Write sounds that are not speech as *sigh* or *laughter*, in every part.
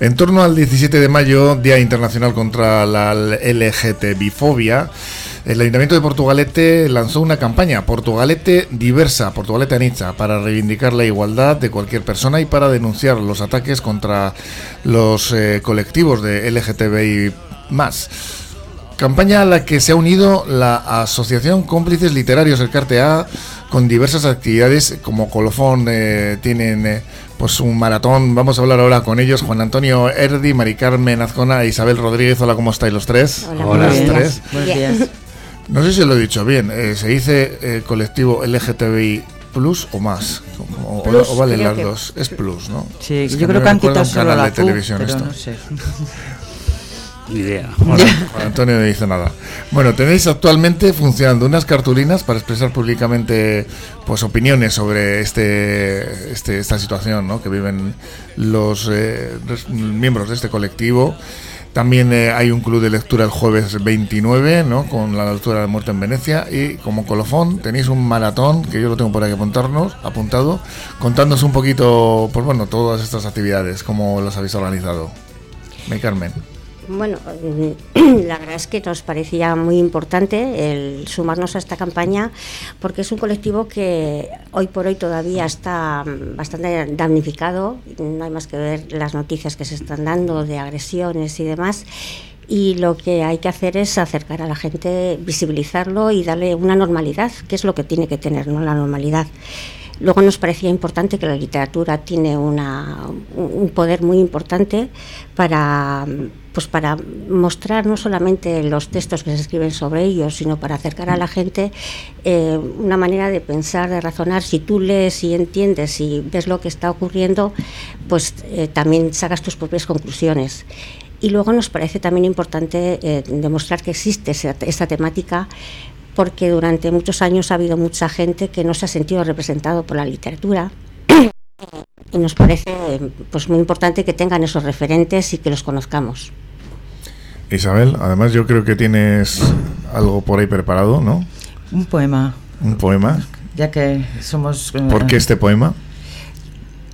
En torno al 17 de mayo, Día Internacional contra la LGTBI-fobia, el Ayuntamiento de Portugalete lanzó una campaña, Portugalete Diversa, Portugalete Anitza, para reivindicar la igualdad de cualquier persona y para denunciar los ataques contra los eh, colectivos de LGTBI Campaña a la que se ha unido la Asociación Cómplices Literarios, el CARTEA, con diversas actividades como Colofón, eh, tienen eh, pues un maratón. Vamos a hablar ahora con ellos, Juan Antonio Erdi, Mari Carmen Azcona e Isabel Rodríguez. Hola, ¿cómo estáis los tres? Hola, tres. Buenos días. No sé si lo he dicho bien. Eh, ¿Se dice eh, colectivo LGTBI plus o más? O, o valen las dos. Es plus, ¿no? Sí, Es yo creo que han quitado solo canal la de Q, televisión pero esto. no sé. *laughs* Ni idea. *laughs* Juan Antonio no dice nada. Bueno, tenéis actualmente funcionando unas cartulinas para expresar públicamente pues opiniones sobre este, este esta situación ¿no? que viven los eh, miembros de este colectivo. También eh, hay un club de lectura el jueves 29, ¿no? con la lectura de muerte en Venecia. Y como colofón tenéis un maratón, que yo lo tengo por aquí apuntarnos, apuntado, contándonos un poquito, pues bueno, todas estas actividades, cómo las habéis organizado. Me Carmen. Bueno, eh, *clears throat* la verdad es que nos parecía muy importante el sumarnos a esta campaña porque es un colectivo que hoy por hoy todavía está mm, bastante damnificado. No hay más que ver las noticias que se están dando de agresiones y demás. Y lo que hay que hacer es acercar a la gente, visibilizarlo y darle una normalidad, que es lo que tiene que tener, ¿no? La normalidad. Luego nos parecía importante que la literatura tiene un poder muy importante para, pues para mostrar no solamente los textos que se escriben sobre ellos, sino para acercar a la gente eh, una manera de pensar, de razonar. Si tú lees y entiendes y ves lo que está ocurriendo, pues eh, también sacas tus propias conclusiones. Y luego nos parece también importante eh, demostrar que existe esa- esta temática porque durante muchos años ha habido mucha gente que no se ha sentido representado por la literatura y nos parece pues muy importante que tengan esos referentes y que los conozcamos. Isabel, además yo creo que tienes algo por ahí preparado, ¿no? Un poema, Un poema. ya que somos... eh, ¿Por qué este poema?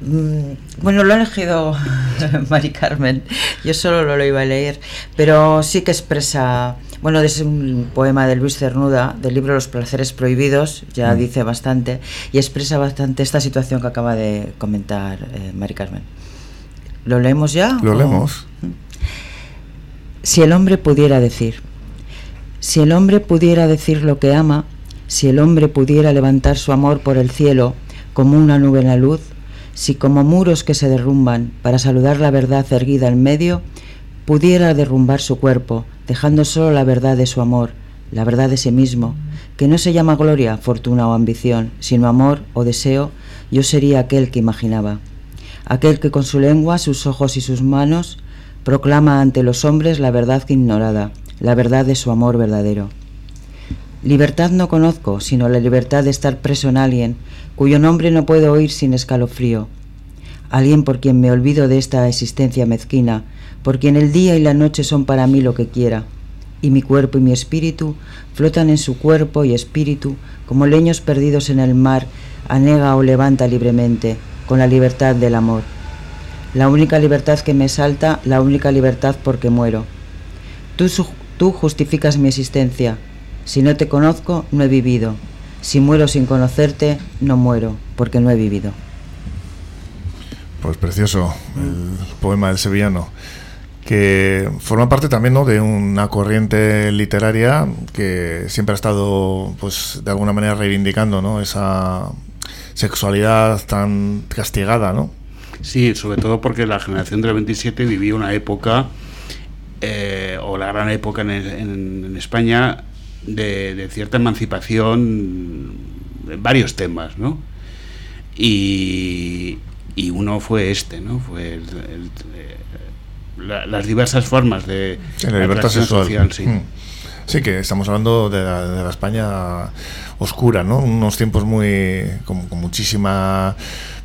Mm, Bueno, lo ha elegido *laughs* Mari Carmen. Yo solo lo iba a leer, pero sí que expresa. Bueno, es un poema de Luis Cernuda, del libro Los placeres prohibidos, ya Mm. dice bastante, y expresa bastante esta situación que acaba de comentar eh, Mari Carmen. ¿Lo leemos ya? Lo o- leemos. Si el hombre pudiera decir, si el hombre pudiera decir lo que ama, si el hombre pudiera levantar su amor por el cielo como una nube en la luz, si como muros que se derrumban para saludar la verdad erguida en medio, pudiera derrumbar su cuerpo, dejando solo la verdad de su amor, la verdad de sí mismo, que no se llama gloria, fortuna o ambición, sino amor o deseo, yo sería aquel que imaginaba aquel que con su lengua, sus ojos y sus manos proclama ante los hombres la verdad ignorada, la verdad de su amor verdadero. Libertad no conozco, sino la libertad de estar preso en alguien, cuyo nombre no puedo oír sin escalofrío. Alguien por quien me olvido de esta existencia mezquina, por quien el día y la noche son para mí lo que quiera, y mi cuerpo y mi espíritu flotan en su cuerpo y espíritu como leños perdidos en el mar, anega o levanta libremente, con la libertad del amor. La única libertad que me salta, la única libertad porque muero. Tú, tú justificas mi existencia. Si no te conozco, no he vivido. Si muero sin conocerte, no muero, porque no he vivido. Pues precioso, el poema del sevillano, que forma parte también ¿no? de una corriente literaria que siempre ha estado, pues, de alguna manera reivindicando ¿no? esa sexualidad tan castigada, ¿no? Sí, sobre todo porque la generación del 27 vivió una época, eh, o la gran época en, España, de, de cierta emancipación en varios temas, ¿no? Y, y uno fue este, ¿no? Fue el- el- eh, la- las diversas formas de Sí, la libertad sexual. social, sí. Mm. Sí, que estamos hablando de la, de la España oscura, ¿no? Unos tiempos muy. con, con muchísima.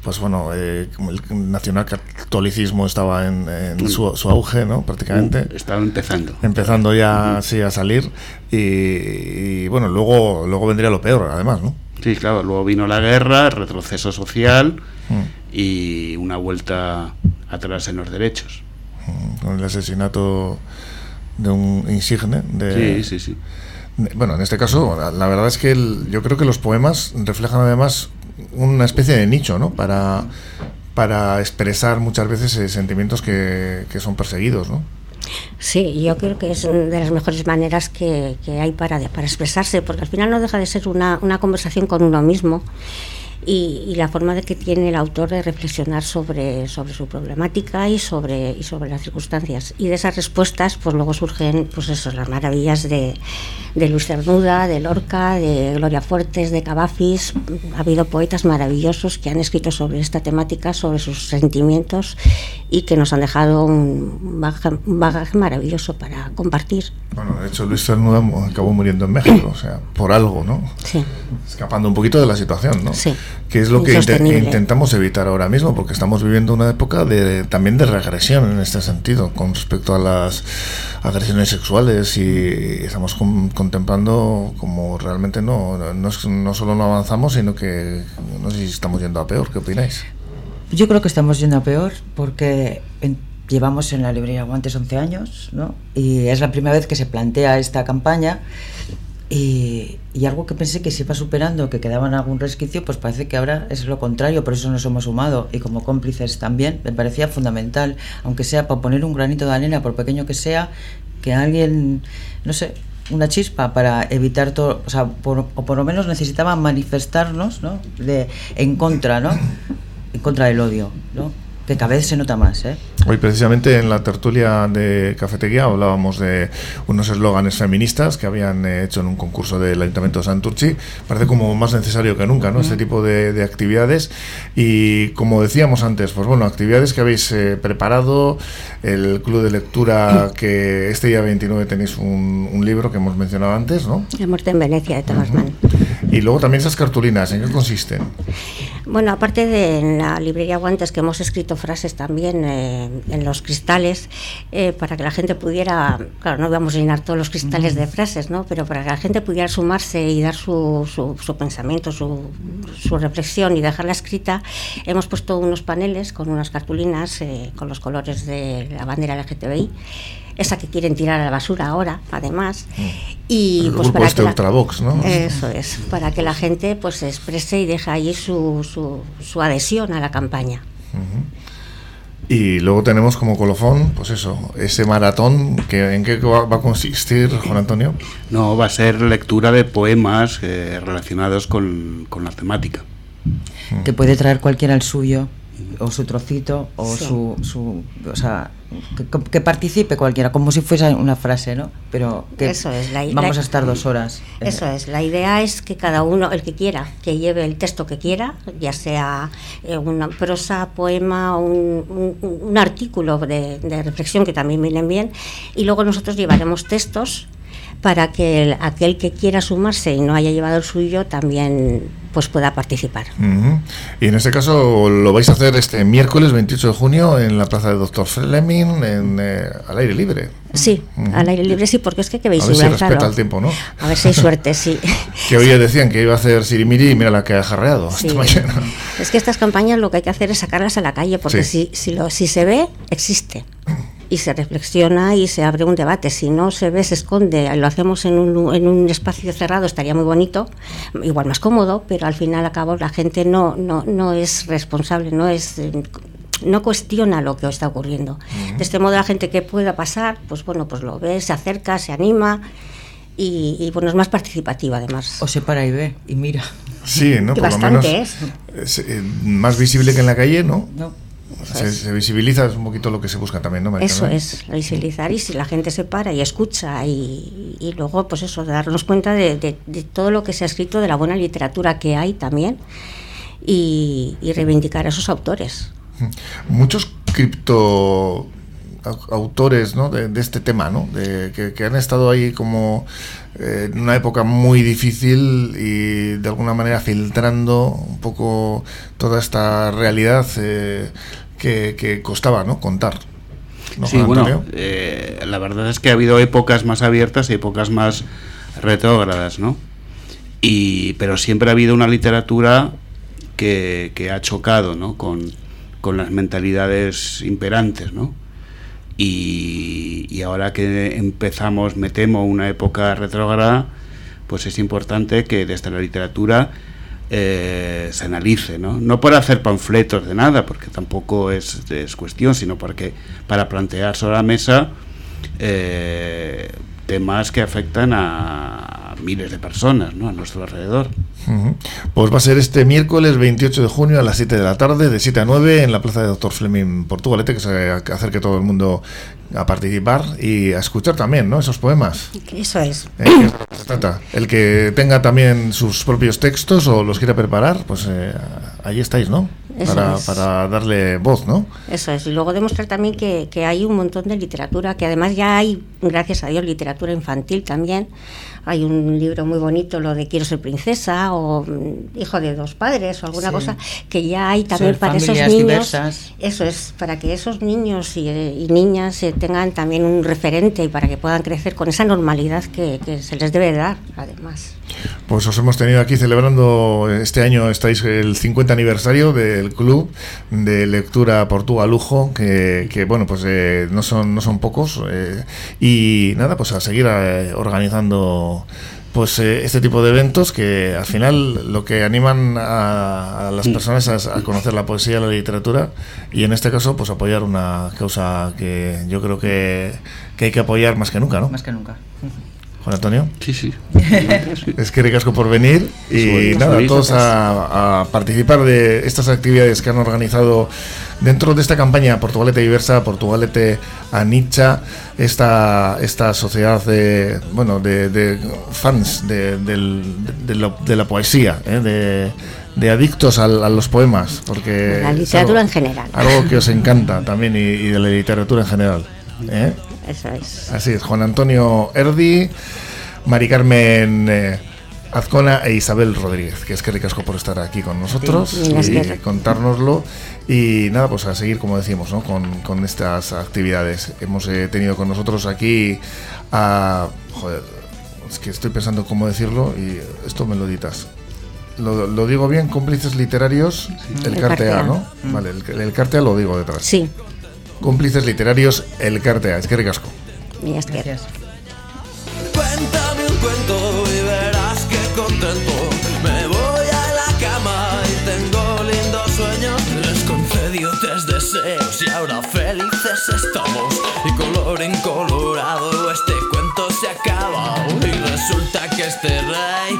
Pues bueno, eh, el nacionalcatolicismo estaba en, en su, su auge, ¿no? Prácticamente. Uh, Estaba empezando. empezando ya así a salir y, y, bueno luego luego vendría lo peor además no Sí, claro, luego vino la guerra, el retroceso social Mm. Y una vuelta atrás en los derechos. con el asesinato de un insigne. De, sí, sí, sí. Bueno, en este caso, la, verdad es que yo creo que los poemas reflejan además una especie de nicho, ¿no? Para, para expresar muchas veces eh, sentimientos que, que, son perseguidos, ¿no? Sí, yo creo que es de las mejores maneras que, que hay para, para expresarse, porque al final no deja de ser una, una conversación con uno mismo y, la forma de que tiene el autor de reflexionar sobre, sobre su problemática y sobre, y sobre las circunstancias. Y de esas respuestas, pues luego surgen pues eso, las maravillas de, de Luis Cernuda, de Lorca, de Gloria Fuertes, de Cavafis. Ha habido poetas maravillosos que han escrito sobre esta temática, sobre sus sentimientos y que nos han dejado un bagaje, maravilloso para compartir. Bueno, de hecho Luis Cernuda acabó muriendo en México, o sea, por algo, ¿no? Sí. Escapando un poquito de la situación, ¿no? Sí que es lo que intentamos evitar ahora mismo, porque estamos viviendo una época de, también de regresión en este sentido, con respecto a las agresiones sexuales y estamos contemplando como realmente no, no, no, solo no avanzamos, sino que no sé si estamos yendo a peor, ¿qué opináis? Yo creo que estamos yendo a peor porque... llevamos en la librería Guantes 11 años, ¿no? Y es la primera vez que se plantea esta campaña y, algo que pensé que se iba superando, que quedaba en algún resquicio, pues parece que ahora es lo contrario, por eso nos hemos sumado y como cómplices también, me parecía fundamental, aunque sea para poner un granito de arena, por pequeño que sea, que alguien, no sé, una chispa para evitar todo, o sea, por, o por lo menos necesitaba manifestarnos, ¿no? De, en contra, ¿no? En contra del odio, ¿no? Que cada vez se nota más. ¿eh? Hoy precisamente en la tertulia de Cafetería hablábamos de unos eslóganes feministas que habían eh, hecho en un concurso del Ayuntamiento de Santurchi. Parece como más necesario que nunca ¿no? este tipo de, actividades y como decíamos antes, pues bueno, actividades que habéis eh, preparado, el club de lectura que este día 29 tenéis un, libro que hemos mencionado antes, ¿no? La muerte en Venecia de Thomas Mann. Y luego también esas cartulinas, ¿en qué consisten? Bueno, aparte de la librería Guantes que hemos escrito frases también eh, en los cristales, eh, para que la gente pudiera, claro, no vamos a llenar todos los cristales de frases, ¿no? Pero para que la gente pudiera sumarse y dar su, su, pensamiento, su, su, reflexión y dejarla escrita, hemos puesto unos paneles con unas cartulinas eh, con los colores de la bandera LGTBI esa que quieren tirar a la basura ahora, además. Y pues para este que ¿no? Eso es, para que la gente pues se exprese y deje ahí su, su, su adhesión a la campaña. Y luego tenemos como colofón, pues eso, ese maratón, que ¿en qué va, a consistir, Juan Antonio? No, va a ser lectura de poemas eh, relacionados con, con la temática. Que puede traer cualquiera el suyo o su trocito o su, su, o sea que, participe cualquiera como si fuese una frase no pero que eso es la, vamos a estar dos horas eso es la idea es que cada uno el que quiera que lleve el texto que quiera ya sea eh, una prosa poema un, un, artículo de, de reflexión que también vienen bien y luego nosotros llevaremos textos para que aquel que quiera sumarse y no haya llevado el suyo también pues pueda participar. Y en este caso lo vais a hacer este miércoles 28 de junio en la plaza de Doctor Fleming, en, eh, al aire libre. Sí, al aire libre sí, porque es que, que veis A ver si respeta el tiempo, ¿no? A ver si hay suerte, sí. *laughs* que hoy decían que iba a hacer sirimiri y mira la que ha jarreado esta mañana. Es que estas campañas lo que hay que hacer es sacarlas a la calle, porque si, si, lo, si se ve, existe y se reflexiona y se abre un debate. Si no se ve, se esconde, lo hacemos en un, en un espacio cerrado, estaría muy bonito, igual más cómodo, pero al final, a cabo, la gente no, no, no es responsable, no es no cuestiona lo que está ocurriendo. De este modo la gente que pueda pasar, pues bueno, pues lo ve, se acerca, se anima y, bueno, es más participativa además. O se para y ve y mira. Sí, ¿no? Por lo menos es. Eh, más visible que en la calle, ¿no? No se, visibiliza es un poquito lo que se busca también, ¿no? Eso es, visibilizar y si la gente se para y escucha y, y luego, pues eso, darnos cuenta de, de, todo lo que se ha escrito, de la buena literatura que hay también y, y reivindicar a esos autores. Muchos cripto autores ¿no? de, este tema, ¿no? De, que, han estado ahí como eh, en una época muy difícil y de alguna manera filtrando un poco toda esta realidad eh, que, costaba ¿no? contar. sí, bueno, eh, la verdad es que ha habido épocas más abiertas y épocas más retrógradas, ¿no? Y, pero siempre ha habido una literatura que, que ha chocado ¿no? con, con las mentalidades imperantes, ¿no? Y, ahora que empezamos, me temo, una época retrógrada, pues es importante que desde la literatura eh, se analice, ¿no? No por hacer panfletos de nada, porque tampoco es, es cuestión, sino porque para plantear sobre la mesa eh, temas que afectan a miles de personas ¿no? a nuestro alrededor. Pues va a ser este miércoles 28 de junio a las 7 de la tarde, de 7 a 9, en la plaza de Doctor Fleming Portugalete, que se acerque todo el mundo a participar y a escuchar también ¿no? esos poemas. Eso es. Eh, es se trata. El que tenga también sus propios textos o los quiera preparar, pues eh, ahí estáis, ¿no? Para, es. para darle voz, ¿no? Eso es. Y luego demostrar también que, que hay un montón de literatura, que además ya hay, gracias a Dios, literatura infantil también. Hay un libro muy bonito, lo de Quiero ser princesa o mm, Hijo de dos padres o alguna Sí. cosa, que ya hay también para esos niños. diversas. Eso es, para que esos niños y, eh, y niñas eh, tengan también un referente y para que puedan crecer con esa normalidad que, que se les debe dar, además. Pues os hemos tenido aquí celebrando este año, estáis el 50 aniversario del club de lectura Portugal Lujo, que, bueno, pues eh, no, son, no son pocos. eh, y nada, pues a seguir eh, organizando pues eh, este tipo de eventos que al final lo que animan a, las personas a conocer la poesía, la literatura y en este caso pues apoyar una causa que yo creo que, que hay que apoyar más que nunca, ¿no? Más que nunca. Juan Antonio. Sí, sí. *laughs* Es que ricasco por venir y nada, bonito, todos a, a participar de estas actividades que han organizado dentro de esta campaña Portugalete Diversa, Portugalete Anicha, esta, esta sociedad de, bueno, de, de fans de, del- de lo- de la poesía, ¿eh? de, de adictos al- a, los poemas, porque La literatura algo- en general. Algo que os encanta también y, y de la literatura en general. ¿Eh? Eso es. Así es, Juan Antonio Erdi, Mari Carmen eh, Azcona e Isabel Rodríguez, que es que ricasco por estar aquí con nosotros Sí, y contárnoslo. Y nada, pues a seguir, como decimos, ¿no? con, con estas actividades. Hemos eh, tenido con nosotros aquí a... Joder, es que estoy pensando cómo decirlo y esto me lo editas. Lo, lo digo bien, cómplices literarios, el El Cartea, Cartea. ¿no? Vale, el, el Cartea lo digo detrás. Sí, Cómplices literarios, el Cartea, es que ricasco. es que Gracias. Cuéntame un cuento y verás que contento. Me voy a la cama y tengo lindos sueños. Les concedió tres deseos y ahora felices estamos. Y colorín colorado este cuento se acaba. Y resulta que este rey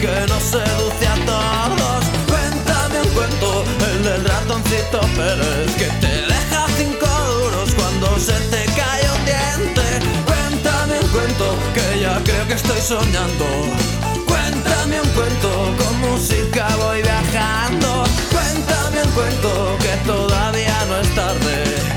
que nos seduce a todos. Cuéntame un cuento, el del ratoncito Pérez, que te deja cinco duros cuando se te cae un diente. Cuéntame un cuento, que ya creo que estoy soñando. Cuéntame un cuento, con música voy viajando. Cuéntame un cuento, que todavía no es tarde.